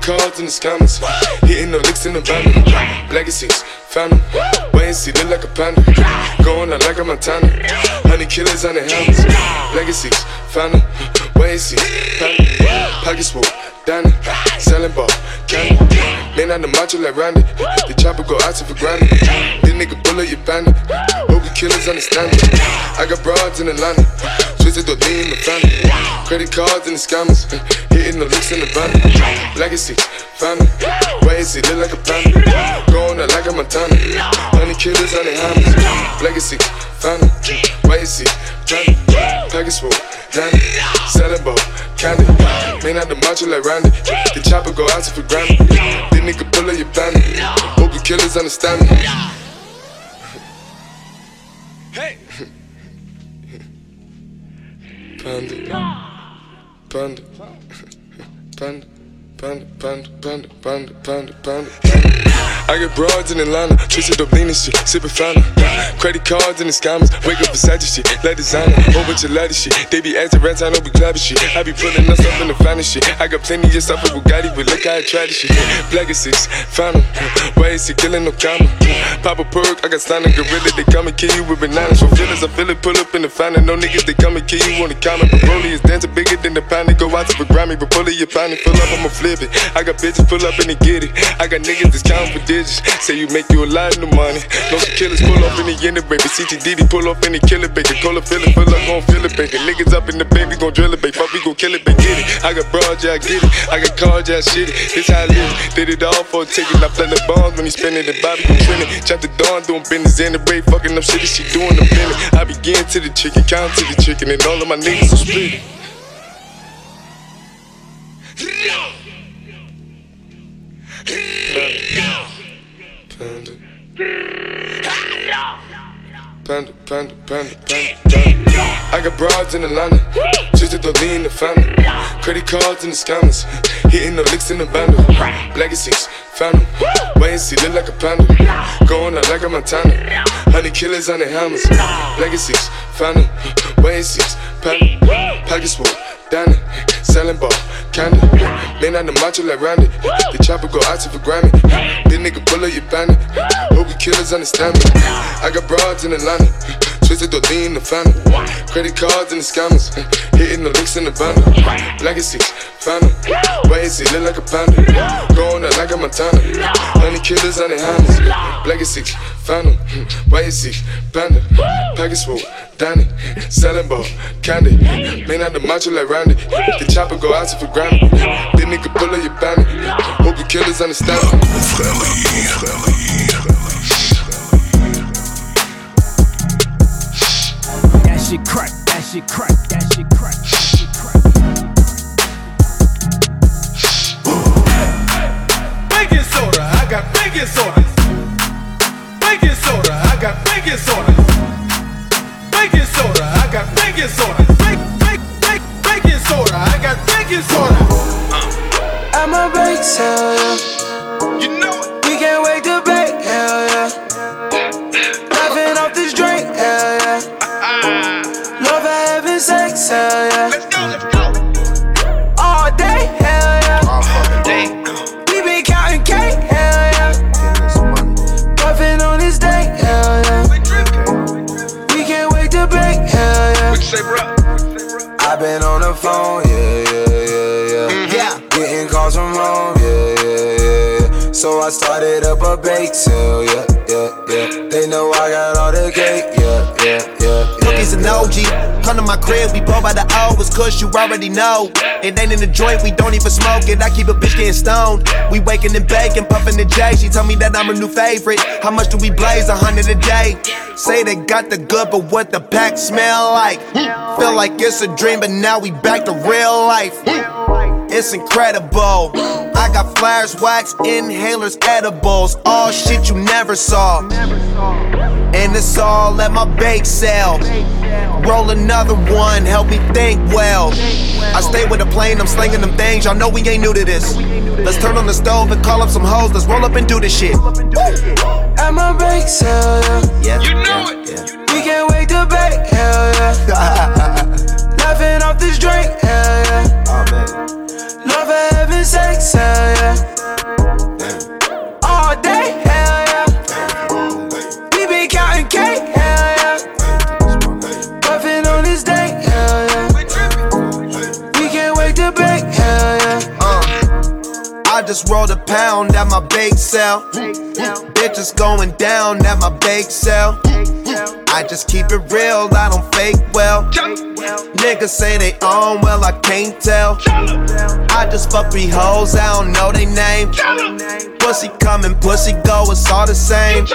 Cards in the scammers, hitting the licks in the van. Legacies, them. Wait and see, look like a panda. Going out like a Montana. Honey killers on the helmets. Legacies, them. Wait and see, panda. Pockets full, Danny. Selling ball, candy. Man on the macho like Randy. The chopper go out for granted. This nigga bullet, you bandit. Hope the killers understand it. I got broads in Atlanta. Twisted the lean in the family. Credit cards and the scammers. Hitting the licks in the van. Legacy, family. Wait and see, look like a panda. Going out like a Montana. Honey killers on the hammers. Legacy, family. Wait and see, family. Package full, Danny. Ball, candy. Man out the macho like Randy. The chopper go out to for granted. This nigga bullet, you bandit. Hope the killers understand me. Hey! Panda. Panda. Panda. Panda, panda, panda, panda, panda, panda. I get broads in Atlanta, up lean and shit, sippin' fountain. Credit cards and the scammers, wake up beside shit, let designer, oh, whole bunch of lattice shit. They be acting rats, I know we clapping shit. I be pulling us up in the finest shit. I got plenty of stuff with Bugatti, but look how I try this shit. Black six, 'em. Why is he killing no comma? Pop a perk, I got stunning gorilla, they come and kill you with bananas. For feelings, I feel it, pull up in the fountain. No niggas, they come and kill you on the comment. But Broly is dancing bigger than the pound. They go out to the Grammy, but pull it, you pound it, fill up, I'ma flip it. I got bitches pull up and they get it. I got niggas that's counting for digits. Say you make you a lot of money. No some killers pull up in the end, baby. CTDD pull up in the killer, baby. Call a feeling, pull up, gon' feel it, baby. Niggas up in the baby, gon' drill it, baby. Fuck, we gon' kill it, baby. Get it. I got broad, yeah, I get it. I got cards, yeah, shit it. This how I live. Did it all for a ticket. I play the bombs when he spinning the Bobby, you trending. Chop the dawn, doing business in the break. Fucking up shit, she doing the minute. I begin to the chicken, count to the chicken, and all of my niggas are split. Panda. Panda, panda, panda, panda, panda. I got broads in Atlanta, just to lean in the family. Credit cards and the scammers, hitting the licks in the bundle. Legacies, found 'em. Wait and see, look like a panda. Going out like a Montana. Honey killers on the hammers. Legacies, found 'em. Wait and see, panda. Pockets full, Danny. Selling ball, candy. Man on the macho like Randy. The chopper go out for Grammy. This nigga bullet, you bandit. Hope you killers understand me. I got broads in Atlanta. Twisted the lean in the family. Credit cards and the scammers. Hitting the licks in the. Legacy, found 'em. Wait and see, look like a panda. Going out like a Montana. Honey killers on the hammers. Legacy, Phantom, Wazy, Bandit, Pegasus, Danny, selling ball, candy. May not the macho like Randy. The chopper go out for granted. Then nigga pull up your bandit. Hope the killers understand. That shit crack, that shit crack, that shit crack. Baking soda, I got baking soda. Baking soda, I got baking soda. Baking soda, I got baking soda. Bake, bake, bake, baking soda, I got baking soda. Uh. I'm a bake sale, yeah. You know it. We can't wait to bake, hell yeah. Laughing off this drink, hell yeah. Uh-uh. Love for having sex, hell yeah. Phone, yeah, yeah, yeah, yeah. Yeah. Getting calls from home, yeah, yeah, yeah, yeah. So I started up a bake sale, yeah, yeah, yeah. They know I got all the cake. Cookies and OG. Come to my crib, we blow by the. It's kush, you already know. It ain't in the joint, we don't even smoke it. I keep a bitch getting stoned. We waking and baking, puffing the J. She told me that I'm a new favorite. How much do we blaze? A hundred a day. Say they got the good, but what the pack smell like? Feel like it's a dream, but now we back to real life. It's incredible. I got flares, wax, inhalers, edibles. All shit you never saw. And it's all at my bake sale. Roll another one, help me think well. I stay with a plane, I'm slinging them things. Y'all know we ain't new to this. Let's turn on the stove and call up some hoes. Let's roll up and do this shit. At my bake sale, yeah. Yeah. You know it. We can't wait to bake, hell yeah. Laughing off this drink, hell yeah. Love for having sex, hell yeah. Just rolled a pound at my bake sale. Bitches going down at my bake sale. I just keep it real, I don't fake well. Niggas say they own, well, I can't tell. I just fuck three hoes, I don't know they name. Pussy coming, pussy go, it's all the same.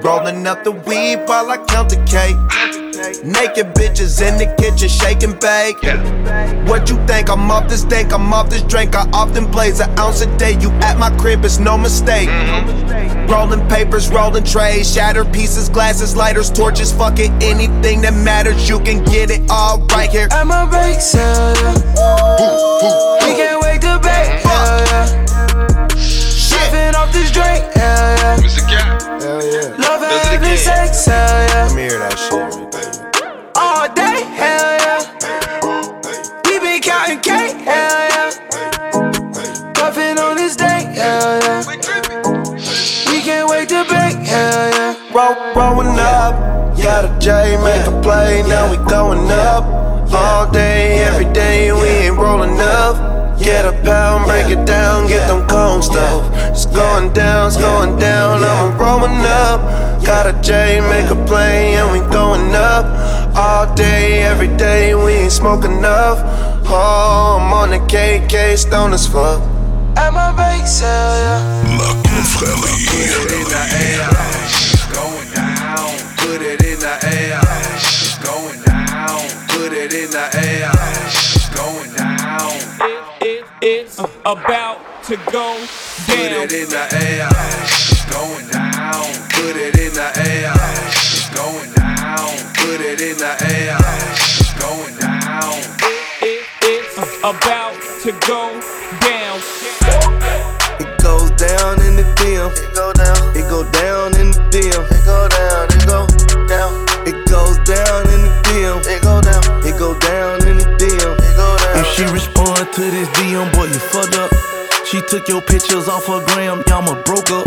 Rolling up the weed while I count the cake. Naked bitches in the kitchen, shake and bake. What you think? I'm off this dank, I'm off this drink. I often blaze an ounce a day. You at my crib, it's no mistake. Rolling papers, rolling trays, shattered pieces, glasses, lighters, torches, fuck it, anything that matters. You can get it all right here. I'm a sale, yeah. We can't wait to bake, hell yeah. Off this drink, hell yeah. What's the? Hell yeah. Love Does it having again. sex, hell yeah. Let me hear that shit right there. Roll, rolling up, got a J, make a play, now we going up. All day, every day, we ain't rolling up. Get a pound, break it down, get them cones stuff. It's going down, it's going down, I'm rolling up. Got a J, make a play, and we going up. All day, every day, we ain't smoking enough. Oh, I'm on the KK, stone as fuck. At my bake sale, yeah. Going down, put it in the air. It's going down, put it in the air. It's going down, It, it, it's about to go down. put it in the air. It's going down, put it in the air. It's going down, put it in the air. It's going down. It, it's about to go down. It goes down in the DM. It go down. It go down in the DM. It go down. It go down. It goes down in the DM. It go down. It go down in the DM. It go down. If she respond to this DM, boy, you fucked up. She took your pictures off her gram, y'all ma broke up.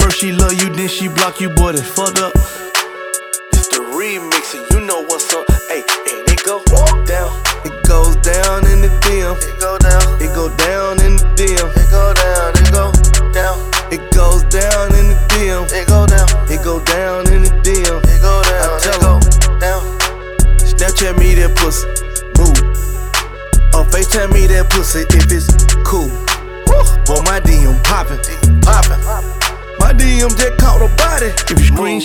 First she love you, then she block you, boy, that fucked up. It's the remix,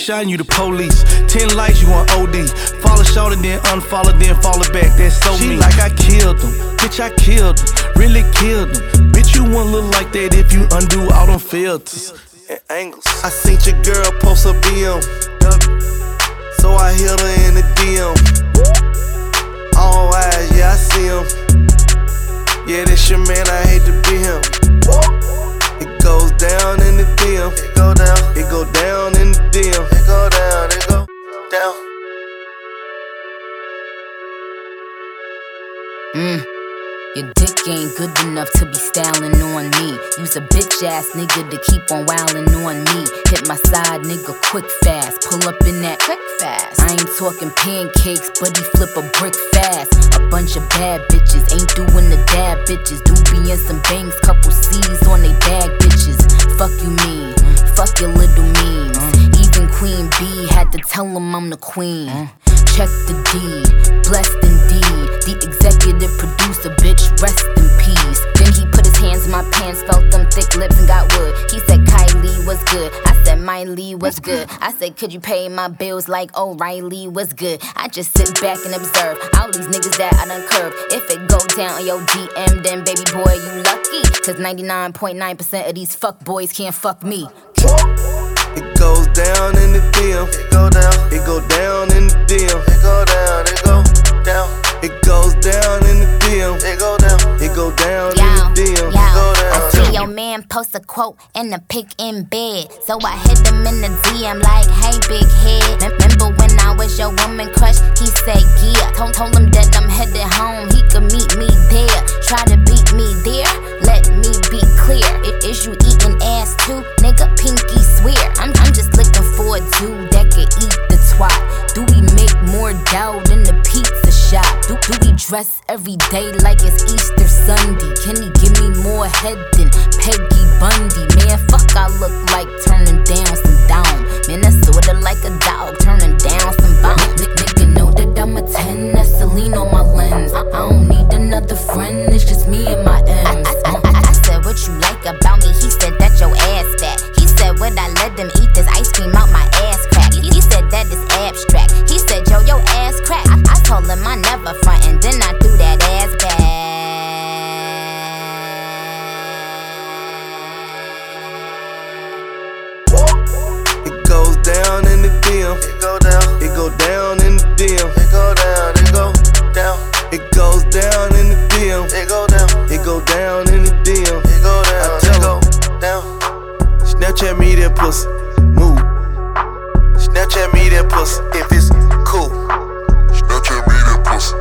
you screenshot, you the police. Ten likes, you on OD. Follow short and then unfollow, then follow back. That's so She mean. like I killed him. Bitch, I killed him. Really killed him. Bitch, you won't look like that if you undo all them filters. and angles. I seen your girl post a BM. So I hit her in the DM. All eyes, yeah, I see him. Yeah, this your man, I hate to be him. Goes down in the DM. It go down. It go down in the DM. It go down. It go down. Mm. Your dick ain't good enough to be styling on me. Use a bitch ass nigga to keep on wildin' on me. Hit my side nigga quick fast. Pull up in that quick fast. I ain't talking pancakes, but he flip a brick fast. A bunch of bad bitches ain't doing the dad bitches. Do be in some bangs, couple C's on they bag bitches. Fuck you mean, fuck your little memes. Even Queen B had to tell him I'm the queen. Check the deed, blessed indeed. The executive producer, bitch, rest in peace. Then he put his hands in my pants, felt them thick lips and got wood. He said, Kylie was good. I said, Miley was good. I said, could you pay my bills like oh, O'Reilly was good? I just sit back and observe all these niggas that I done curved. If it go down on your DM, then baby boy, you lucky. Cause 99.9% of these fuck boys can't fuck me. It goes down in the DM. It go down. It go down in the DM. It go down. It go down. It goes down in the DM. It go down. It go down in the DM. It go down. I see your man post a quote and a pic in bed. So I hit him in the DM like, hey, big head. Remember when I was your woman crush? He said, yeah. Told, told him that I'm headed home. He could meet me there. Try to beat me there. Let me be clear. I- Is you eating ass too? Nigga, pinky swear. I'm, I'm just looking for a dude that could eat the twat. Do we make more dough than the pizza shop? Do, do we dress every day like it's Easter Sunday? Can he give me more head than Peggy Bundy? Man, fuck, I look like turning down some down. Man, that's sorta like a dog turning down some bone. N- nigga know that I'm a 10, that's Celine on my lens. I, I don't need another friend, it's just me and my what you like about me? He said that your ass fat. He said, would I let them eat this ice cream out my ass crack? He, he said that is abstract. He said, yo, your ass crack. I, I told him I never front, and then I threw that ass back. It goes down in the DM. It go down. It go down in the DM. It go down. It go down. It goes down in the DM. It go down. It go down in the DM. Snapchat me that pussy. Move. Snapchat me that pussy if it's cool. Snapchat me that pussy.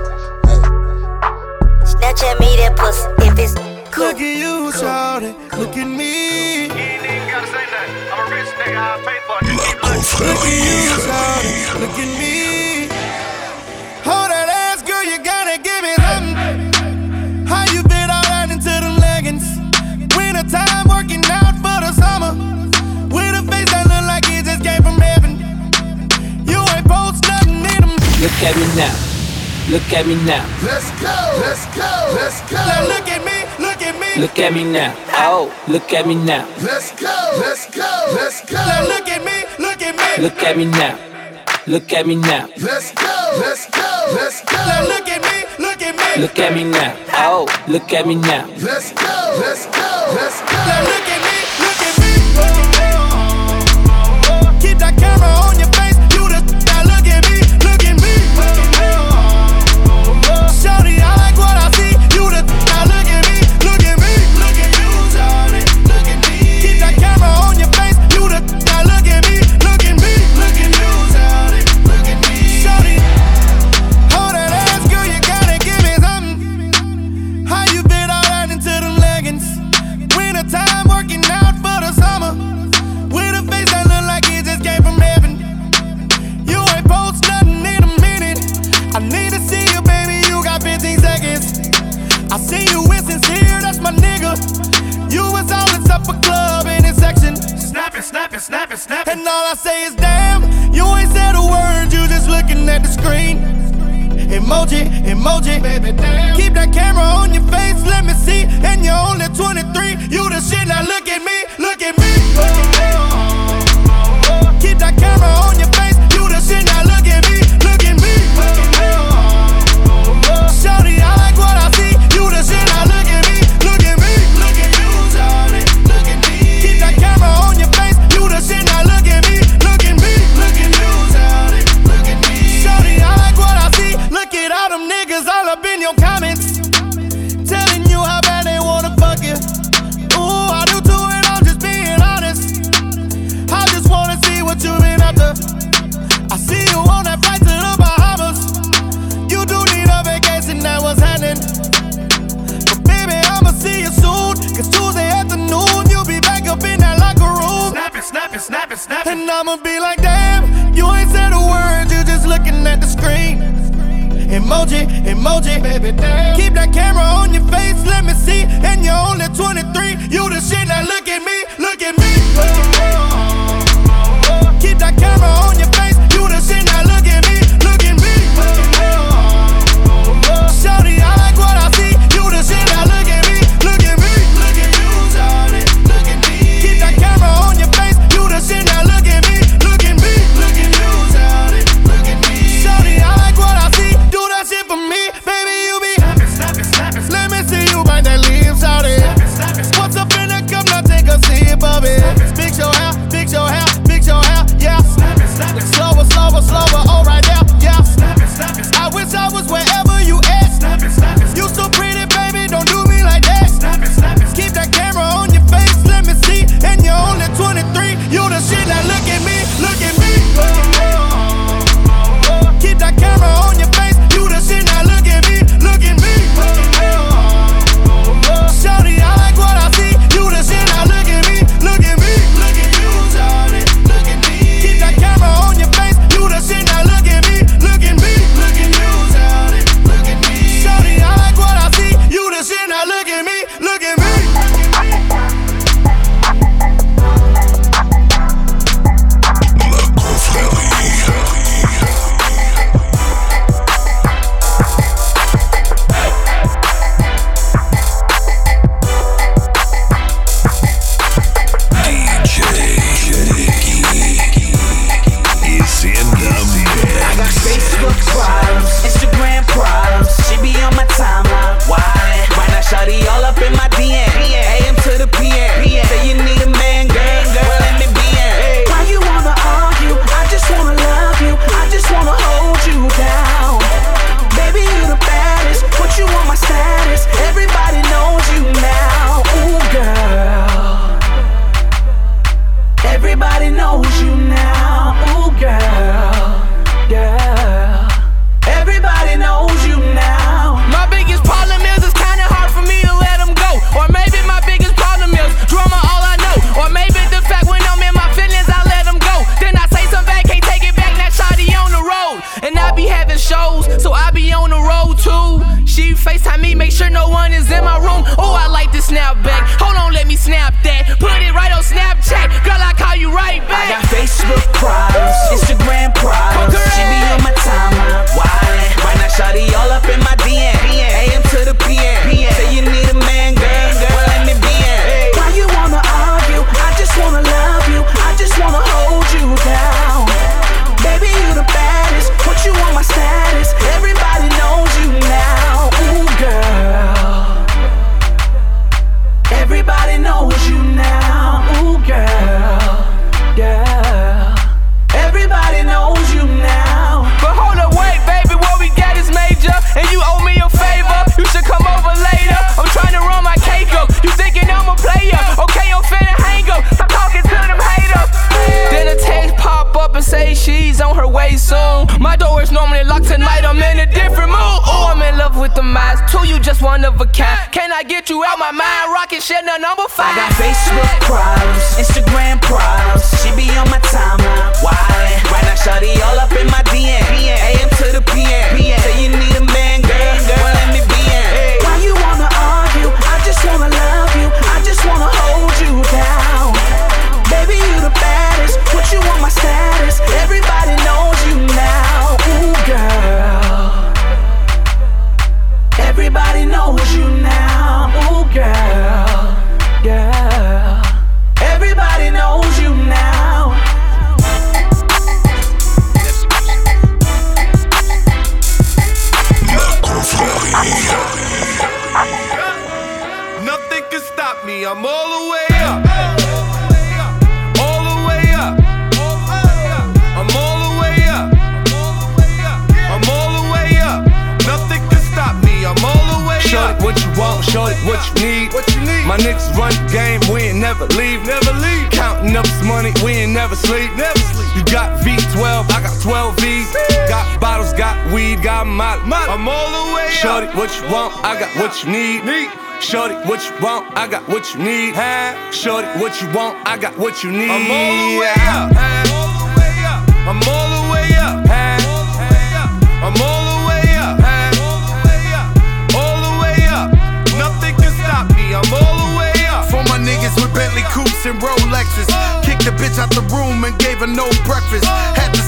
Snapchat me that pussy if it's cool. Look at you, shawty. Look at me. Look at you, shawty. Look at me. Hold that ass, girl, you gotta give me something. At me now. Look at me now. Let's go, let's go, let's go. Now look at me, look at me. Look at me now. Oh, look at me now. Let's go, let's go, let's go. Now look at me, look at me. Look at me now. Look at me now. Let's go, let's go, let's go. Now look at me, look at me. Look at me now. Oh, look at me now. Let's go, let's go, let's go. Now look at screen. Emoji, emoji, baby, damn. Keep that camera on your face, let me see. And you're only 23, you the shit. Now look I'ma be like, damn, you ain't said a word, you just looking at the screen. Emoji, emoji, baby, damn. Keep that camera on your face, let me see. And you're only 23, you the shit I a number five. I got Facebook problems, Instagram problems. She be on my timeline. Why? Right now, shawty all up in my Molly. I'm all the way up. Shorty, what you want? I got what you need. Need. Shorty, what you want? I got what you need. Huh? Shorty, what you want? I got what you need. I'm all the way up. I'm all the way up. I'm all the way up. I'm all the way up. All the way up. Nothing can stop me. I'm all the way up. For my niggas with Bentley coupes and Rolexes, uh. kicked the bitch out the room and gave her no breakfast. Had to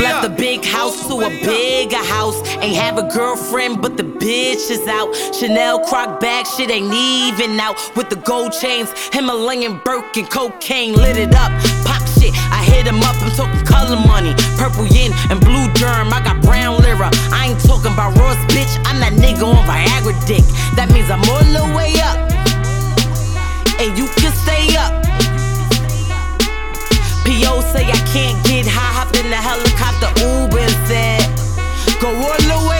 Left the big house to a bigger house. Ain't have a girlfriend, but the bitch is out. Chanel croc bag, shit ain't even out. With the gold chains, Himalayan Birkin, cocaine lit it up. Pop shit, I hit him up. I'm talking color money, purple yin and blue germ. I got brown lira. I ain't talking about Ross, bitch. I'm that nigga on Viagra dick. That means I'm all the way up, and you can stay up. P.O. say I can't get high, hop in the helicopter, Uber and said, Go all the way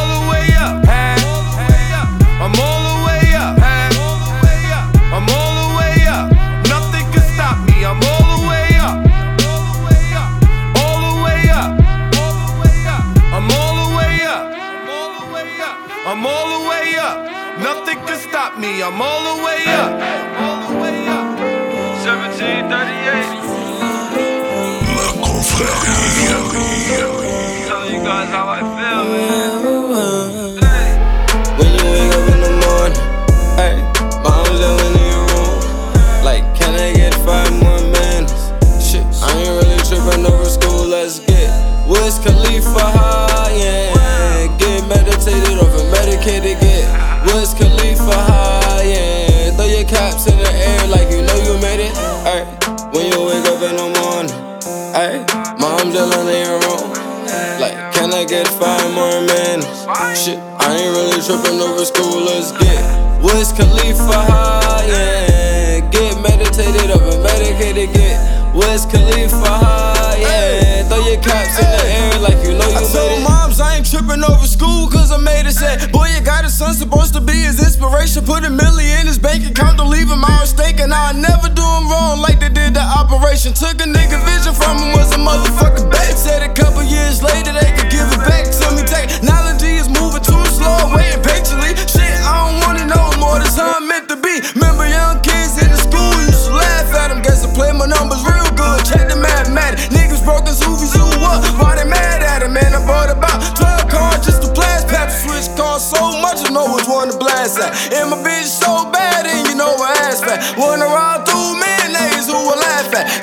Operation. Took a nigga vision from him, was a motherfucker babe. Said a couple years later they could give it back to me. Technology is moving too slow, waiting patiently. Shit, I don't wanna know more, this how I'm meant to be. Remember young kids in the school used to laugh at them. Guess I play my numbers real good, check the mathematics. Niggas broken Suvi Zoo up, why they mad at him, man? I bought about 12 cars just to blast. Pepsi switch cost so much, I know which one to blast at. And my bitch so bad, and you know her ass fat. Wanna ride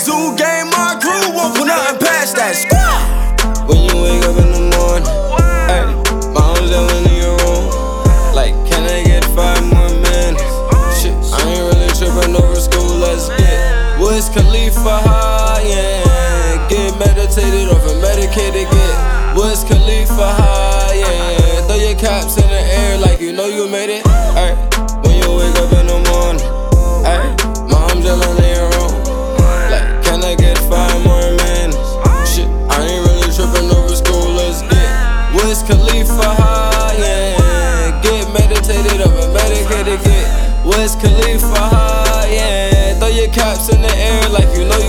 Zoo game, Khalifa yeah. Throw your caps in the air like you know you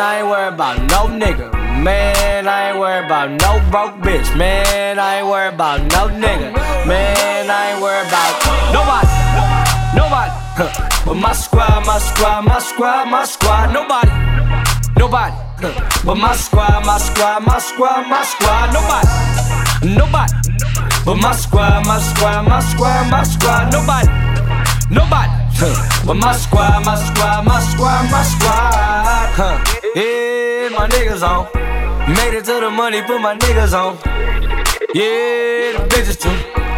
I ain't worried about no nigga. Man, I ain't worried about no broke bitch. Man, I ain't worried about no nigga. Man, I ain't worried about nobody. Nobody. Huh. But my squad, my squad, my squad, my squad. Nobody. Nobody. Huh. But my squad, my squad, my squad, my squad. Nobody. Nobody. But my squad, my squad, my squad, my squad. Nobody. Nobody. Huh. But my squad, my squad, my squad, my squad. Huh. Yeah, my niggas on. Made it to the money, put my niggas on. Yeah, the bitches too.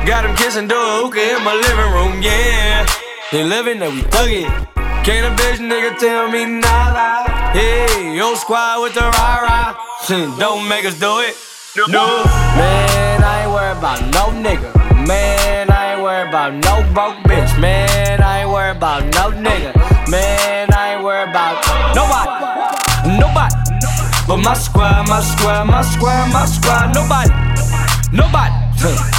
Got them kissing hookah in my living room, yeah. They living that we thuggin'. Can't a bitch nigga tell me nada. Hey, yo squad with the rah rah. Don't make us do it. No. Man, I ain't worried about no nigga. Man, I ain't worried about no broke bitch. Man, I ain't worried about no nigga. Man, I ain't worried about nobody. Nobody. But my squad, my squad, my squad, my squad. Nobody. Nobody.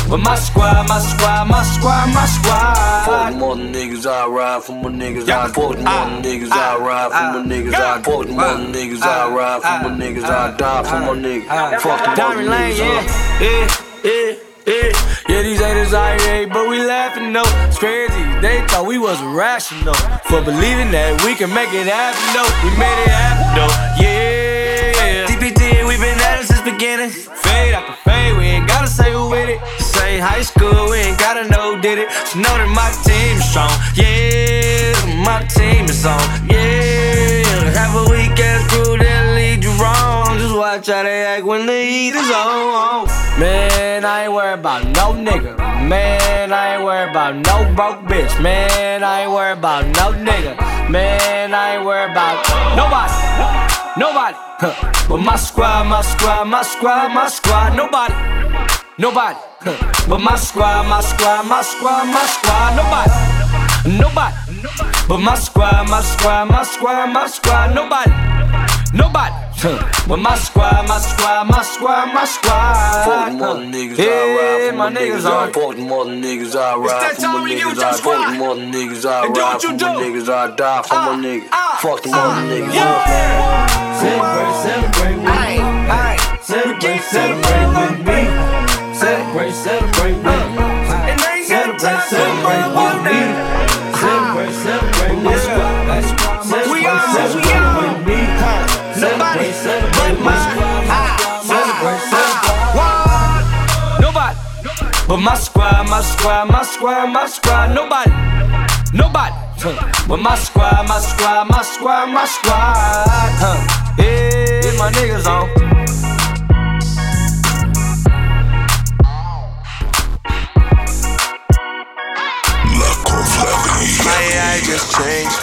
But my squad, my squad, my squad, my squad. Fuck more niggas, I ride for my niggas. I fuck more niggas, I ride for my niggas. I fuck more niggas, I ride for my niggas. I die for ah, my niggas. Ah. Fuck the Diamond Lane, yeah, yeah, yeah. Yeah, yeah, these haters irate, but we laughing though. It's crazy, they thought we was irrational for believing that we can make it happen though. We made it happen though, yeah. DPT, we been at it since beginning. Fade after fade, we ain't gotta say who with it. Say high school, we ain't gotta know did it. Just know that my team is strong, yeah. My team is on, yeah. Have a weak ass crew that lead you wrong. Just watch how they act when the heat is on. Man, I ain't worried about no nigga. Man, I ain't worried about no broke bitch. Man, I ain't worried about no nigga. Man, I ain't worried about nobody. Nobody. Huh. But my squad, my squad, my squad, my squad. Nobody. Nobody. Huh. But my squad, my squad, my squad, my squad. Nobody. Nobody. But my squad, my squad, my squad, my squad. Nobody. Nobody. Huh. But my squad, my squad, my squad, my squad. Fuck more than niggas, I Yeah, ride for my niggas niggas. I on. fuck more than niggas, I ride for my niggas. I your squad. fuck more than niggas, I ride for my niggas. I die for my uh, niggas. Uh, fuck the uh, more niggas. Celebrate, celebrate with me. Celebrate, celebrate with me. Celebrate, celebrate with me. Celebrate, celebrate with me. Celebrate, celebrate with me. Celebrate, celebrate. Nobody. But my squad, my squad, my squad, my squad. Nobody. Nobody. But my squad, my squad, my squad, my squad. Huh. Yeah, my niggas on. My AI just changed.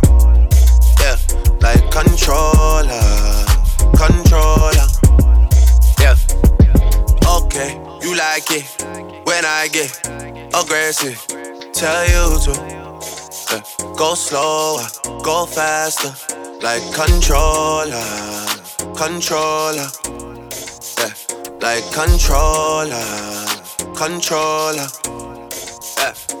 Yeah, like controller, controller. Yeah. Okay, you like it when I get aggressive. Tell you to. Yeah. Go slower, go faster, like controller, controller. Yeah. Like controller, controller. Yeah.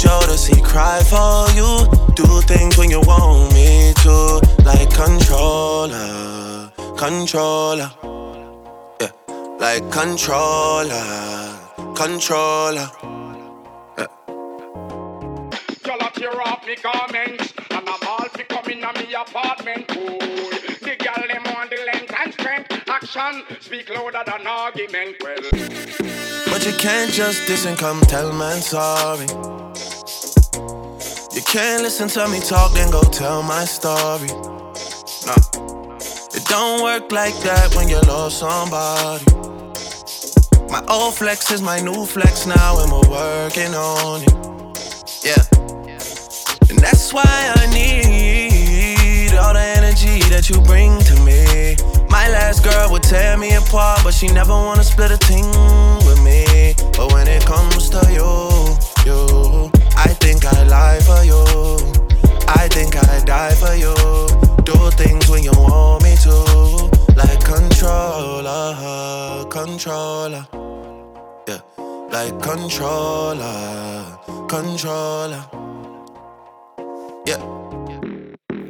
Jodeci cry for you. Do things when you want me to. Like controller, controller. Yeah. Like controller, controller. Yeah. Girl, I tear off me garments And I'm all fi come in me apartment Boy, the girl them on the length and strength Action speak louder than argument Well But you can't just diss and come tell man sorry. Can't listen to me talk then go tell my story. Nah, it don't work like that when you love somebody. My old flex is my new flex now, and we're working on it. Yeah, and that's why I need all the energy that you bring to me. My last girl would tear me apart, but she never wanna split a thing with me. But when it comes to you, you, I think I lie for you. I think I die for you. Do things when you want me to, like controller, controller, yeah, like controller, controller, yeah.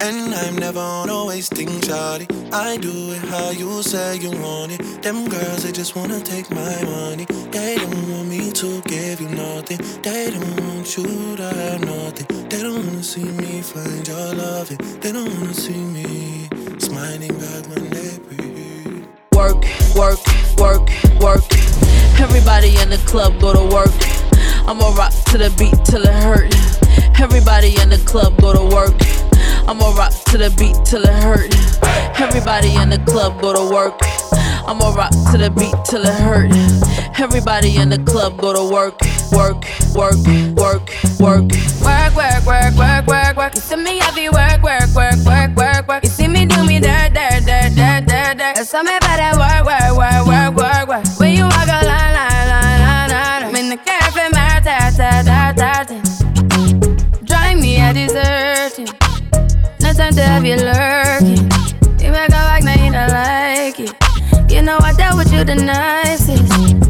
And I'm never on a wasting shawty. I do it how you say you want it. Them girls, they just wanna take my money. They don't want to give you nothing. They don't want you to have nothing. They don't wanna see me find your loving. They don't wanna see me smiling back when they breathe. Work, work, work, work. Everybody in the club go to work. I'ma rock to the beat till it hurt. Everybody in the club go to work. I'ma rock to the beat till it hurt. Everybody in the club go to work. I'ma rock to the beat till it hurt. Everybody in the club go to work, work, work, work, work. Work, work, work, work, work, work. You see me heavy work, work, work, work, work, work. You see me do me dirt, dirt, dirt, dirt, dirt, dirt. There's something about that work, work, work, work, work, work. When you walk a line, line, line, line, line. I'm in the cafe, my ta, ta, ta, ta. Drive me a deserting. No time to have you lurking. You make a like, now you don't like it. You know I dealt with you the nicest.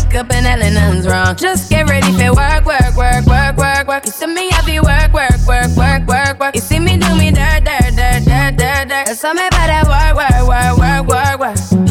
wake up and hell nothing's wrong. Just get ready for work, work, work, work, work, work. You see me happy work, work, work, work, work, work. You see me do me dirt, dirt, dirt, dirt, dirt, dirt. There's something about that work, work, work, work, work, work.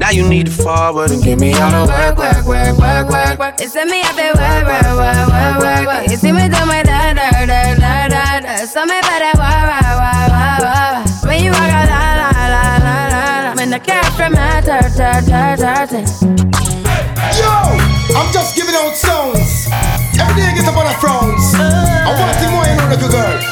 Now you need to forward and give me all the work, work, work, work, work, work. You send me up there, work, work, work, work, work, work. You see me do my da da da da da da. So me better work, work, work, work, work. When you walk out, la la la la la la. When the cat from my tur tur tur tur. Yo, I'm just giving out songs. Every day I get up on the frowns. I want to more, you know, little girl.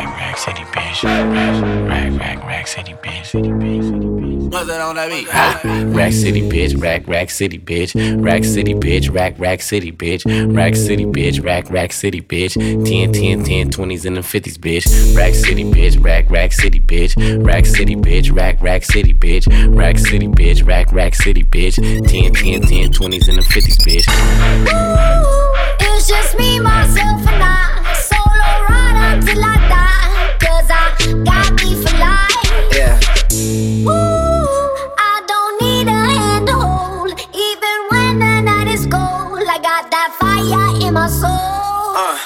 City bitch. Rack, rack, rack city bitch. What's that on that beat? Rack City bitch, rack, rack city bitch. Rack City bitch, rack, rack city bitch. Rack City bitch, rack, rack city bitch. 10, 10, 10, 20s and the 50s bitch. Rack City bitch, rack, rack city bitch. Rack City bitch, rack, rack city bitch. Rack City bitch, rack, rack city bitch. 10, 10, 10, 20s and the 50s bitch. It's just me, myself, and I. Solo ride until I die cause I got me for life. Yeah. Ooh, I don't need a hand to hold. Even when the night is cold, I got that fire in my soul. Uh.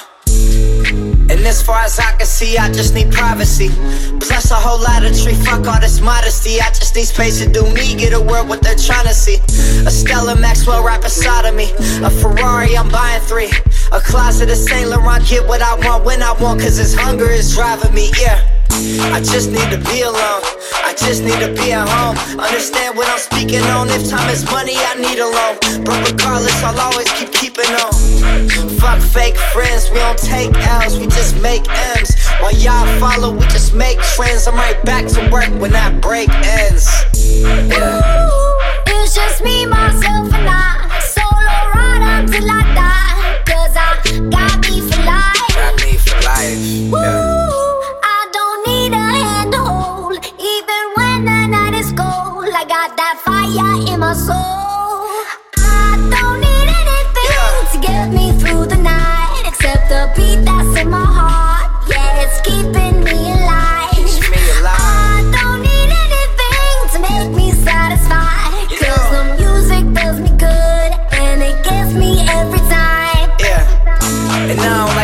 And as far as I can see, I just need privacy. Plus a whole lot of tree, fuck all this modesty. I just need space to do me, get a word what they're trying to see. A Stella Maxwell right beside of me. A Ferrari, I'm buying three. A closet of Saint Laurent, get what I want when I want, cause this hunger is driving me, yeah. I just need to be alone. I just need to be at home. Understand what I'm speaking on. If time is money, I need a loan. But regardless, I'll always keep keeping on. Fuck fake friends, we don't take L's, we just make M's. While y'all follow, we just make trends. I'm right back to work when that break ends. Yeah. It's just me, myself, and I. Solo ride until I die. Cause I got me for life. Got me for life. Yeah. I don't need a hand to hold. Even when the night is cold, I got that fire in my soul.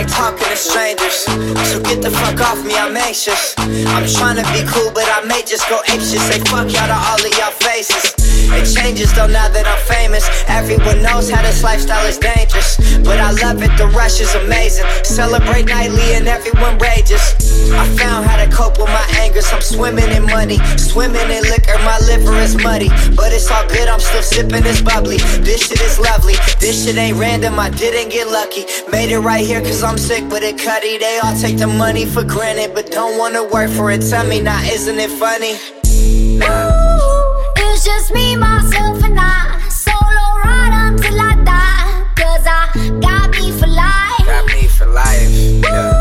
Like talking to strangers. So get the fuck off me, I'm anxious. I'm trying to be cool, but I may just go apeshit. Say fuck y'all to all of y'all faces. It changes though now that I'm famous. Everyone knows how this lifestyle is dangerous. But I love it, the rush is amazing. Celebrate nightly and everyone rages. I found how to cope with my anger. I'm swimming in money, swimming in liquor. My liver is muddy, but it's all good. I'm still sipping this bubbly. This shit is lovely. This shit ain't random. I didn't get lucky. Made it right here cause I'm sick with it, cutty. They all take the money for granted, but don't wanna work for it. Tell me now, isn't it funny? Just me, myself, and I. Solo ride until I die. Cause I got me for life. Got me for life. Yeah.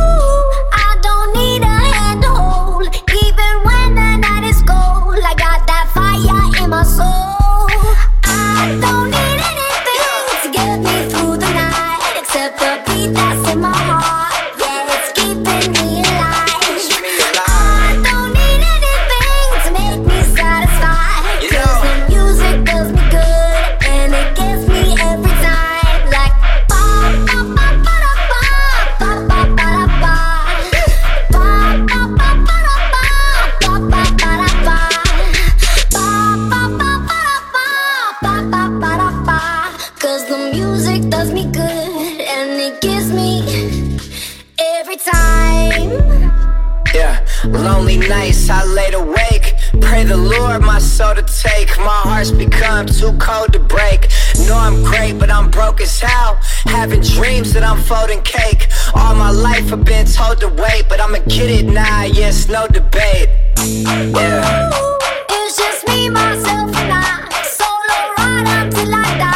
Lord my soul to take. My heart's become too cold to break. Know I'm great, but I'm broke as hell. Having dreams that I'm folding cake. All my life I've been told to wait, but I'ma get it now. Yes, no debate. Yeah. It's just me, myself, and I. Solo ride until I die.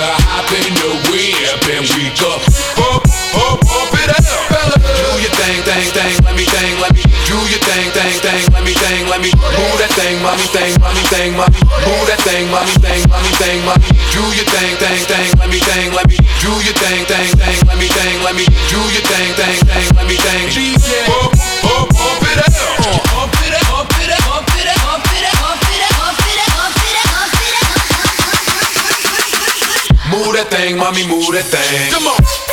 Hop in the whip and we go bump, bump, bump it up. Fella, do your thing, thing, thing. Let me thing, let me do your thing, thing, thing. Let me thing, let me move that thing, mommy thing, mommy thing, mommy. Move that thing, mommy thing, mommy thing, mommy. Do your thing, thing, thing. Let me thing, let me do your thing, thing, thing. Let me thing, let me do your thing. That move that thing. Come on.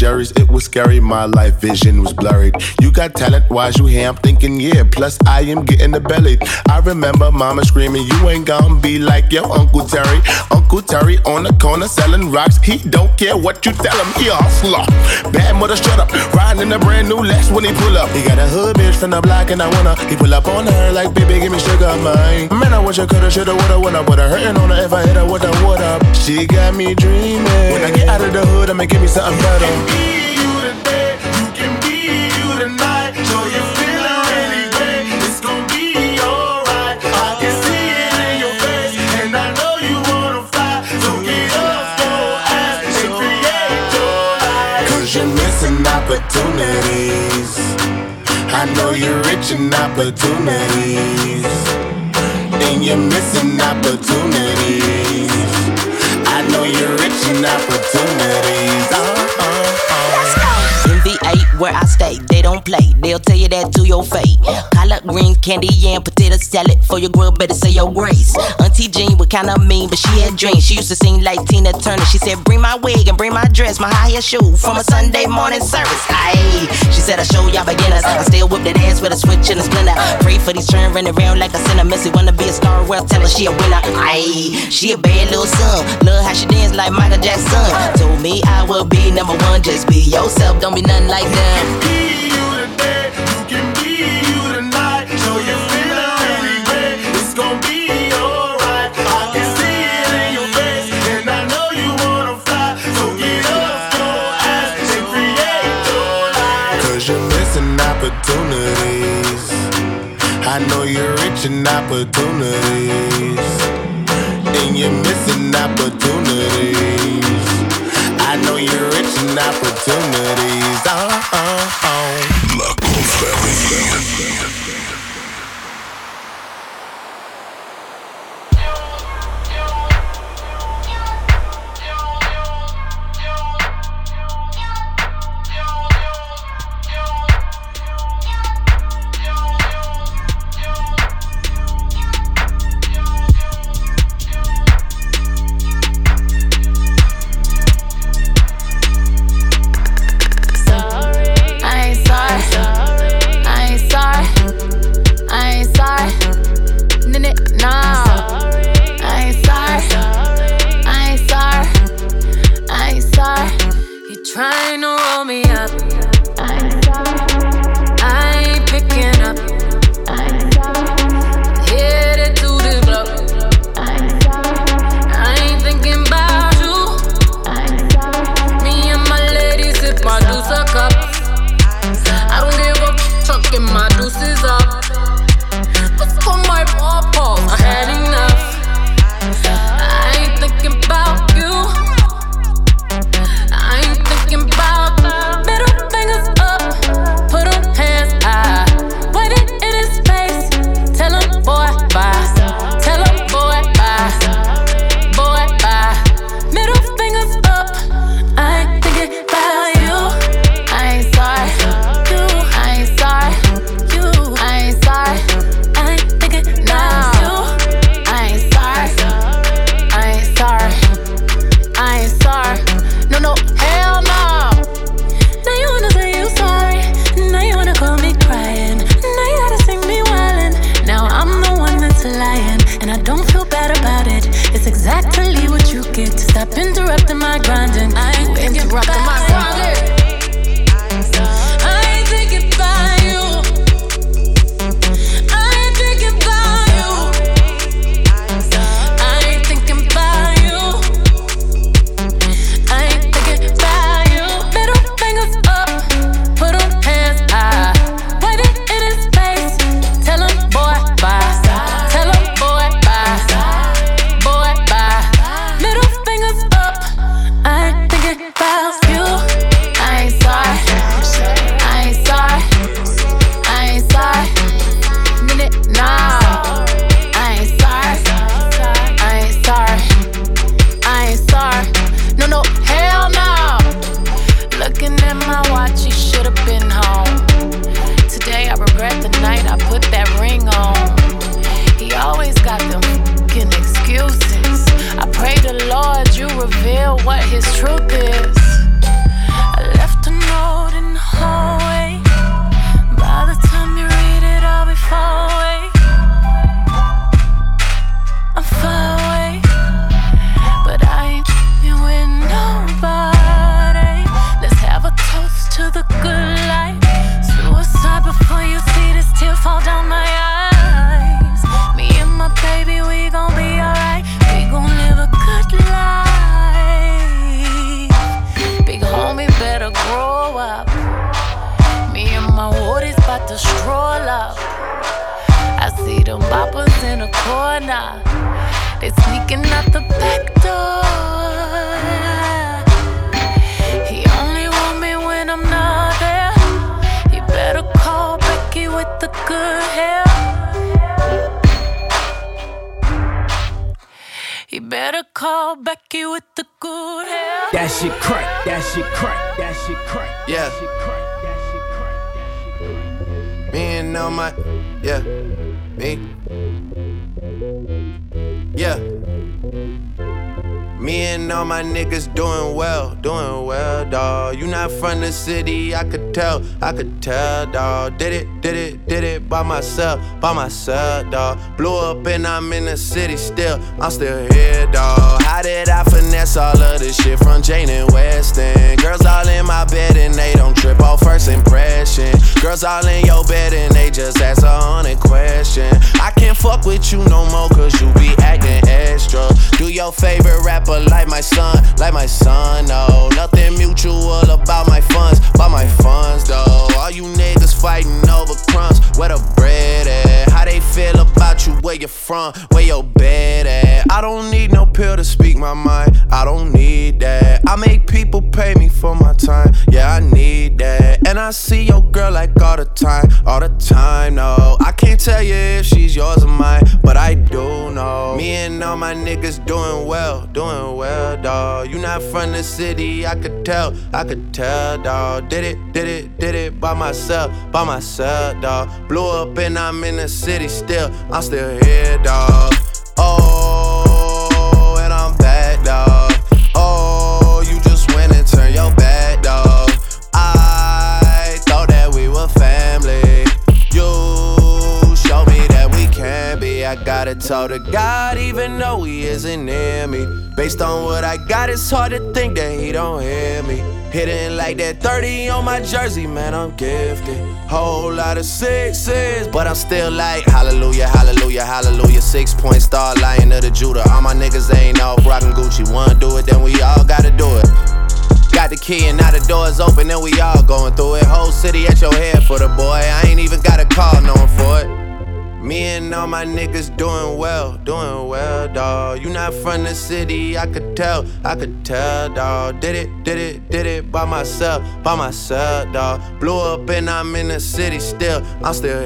Jerry's, it was scary. My life vision was blurred. You got talent, why's you here? I'm thinking, yeah. Plus, I am getting the belly. I remember mama screaming, You ain't gonna be like your Uncle Terry. Uncle Terry on the corner selling rocks. He don't care what you tell him, he a hustler. Bad mother, shut up. Riding in a brand new Lex when he pull up. He got a hood bitch from the block, and I wanna. He pull up on her like, Baby, give me sugar, mine. Man, I wish I coulda, shoulda, woulda, woulda. Her hurting on her if I hit her with a what up. She got me dreaming. When I get out of the hood, I'ma give me something better. I know you're rich in opportunities. And you're missing opportunities. I know you're rich in opportunities. Oh. MV8 where I stay, they don't play. They'll tell you that to your face. Collard greens, candy yam, potato salad. For your girl, better say your grace. Auntie Jean was kinda mean, but she had dreams. She used to sing like Tina Turner. She said, Bring my wig and bring my dress, my high heel shoe from a Sunday morning service. Aye, she said, I show y'all beginners. I still whip that ass with a switch and a splinter. Pray for these children running around like a sinner. Missy wanna be a star, well, tell her she a winner. Aye, she a bad little son. Love how she dance like Michael Jackson. Told me I will be number one. Just be yourself, don't be nothing like them. Opportunities. I know you're rich in opportunities. And you're missing opportunities. I know you're rich in opportunities. Oh, oh, oh. could tell, dawg. Did it, did it, did it by myself, by myself, dawg. Blew up and I'm in the city still. I'm still here, dawg. I finesse all of this shit from Jane and Weston? Girls all in my bed and they don't trip off first impression. Girls all in your bed and they just ask a hundred question. I can't fuck with you no more cause you be acting extra. Do your favorite rapper like my son, like my son, no. Nothing mutual about my funds, about my funds though. All you niggas fighting over crumbs, where the bread at? How they feel about you, where you from, where your bed at? I don't pill to speak my mind. I don't need that. I make people pay me for my time. Yeah, I need that. And I see your girl like all the time, all the time. No, I can't tell you if she's yours or mine, but I do know. Me and all my niggas doing well, doing well, dawg. You not from the city, I could tell, I could tell, dawg. Did it, did it, did it by myself, by myself, dawg. Blew up and I'm in the city still, I'm still here, dawg. Oh. So to God, even though he isn't near me. Based on what I got, it's hard to think that he don't hear me. Hitting like that 30 on my jersey, man, I'm gifted. Whole lot of sixes, but I'm still like, hallelujah, hallelujah, hallelujah. Six point star lion of the Judah. All my niggas ain't off rockin' Gucci. One do it, then we all gotta do it. Got the key and now the door's open and we all going through it. Whole city at your head for the boy. I ain't even got a call knowing for it. Me and all my niggas doing well, doing well, dawg. You not from the city, I could tell, I could tell, dawg. Did it, did it, did it by myself, by myself, dawg. Blew up and I'm in the city still, I'm still.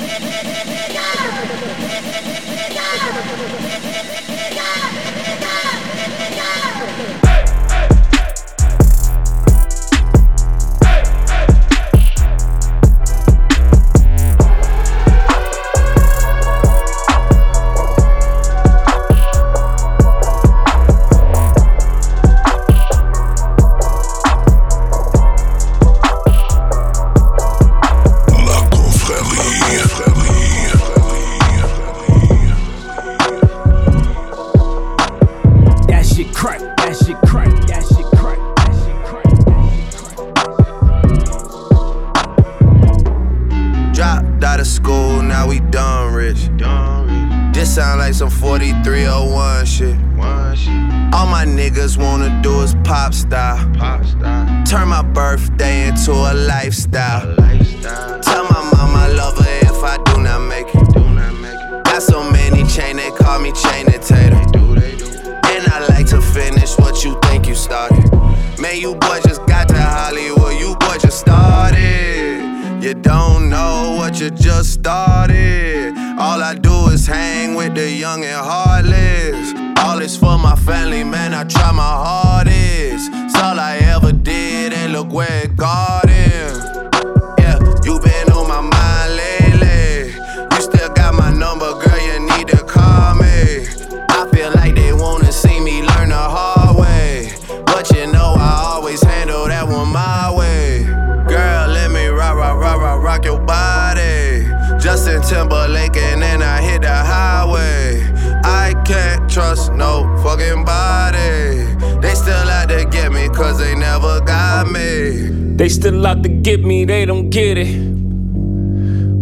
Out to get me, they don't get it.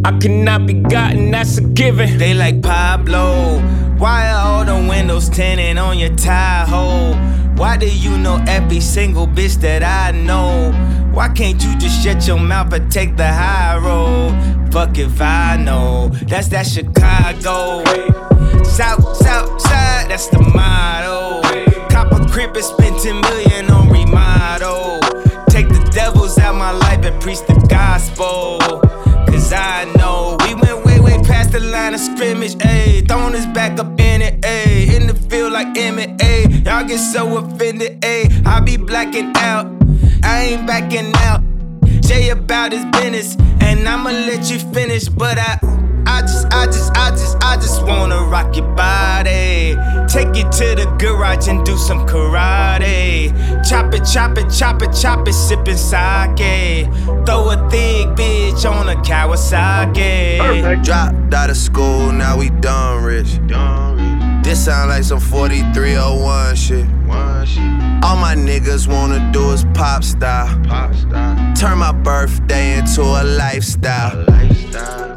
I cannot be gotten, that's a given. They like Pablo. Why are all the windows tinted on your Tahoe? Why do you know every single bitch that I know? Why can't you just shut your mouth and take the high road? Fuck if I know. That's that Chicago. South, south side, that's the motto. Cop a crib and spend 10 million preach the gospel. Cause I know we went way, way past the line of scrimmage, ayy. Throwing his back up in it, ayy. In the field like MMA. Y'all get so offended, ayy. I be blacking out. I ain't backing out. Jay about his business, and I'ma let you finish. But I, I just, I just, I just, I just wanna rock your body. Take you to the garage and do some karate. Chop it, chop it, chop it, chop it, sipping sake. Throw a thick bitch on a Kawasaki. Dropped out of school, now we done rich. This sound like some 4301 shit. All my niggas wanna do is pop star. Turn my birthday into a lifestyle. a lifestyle.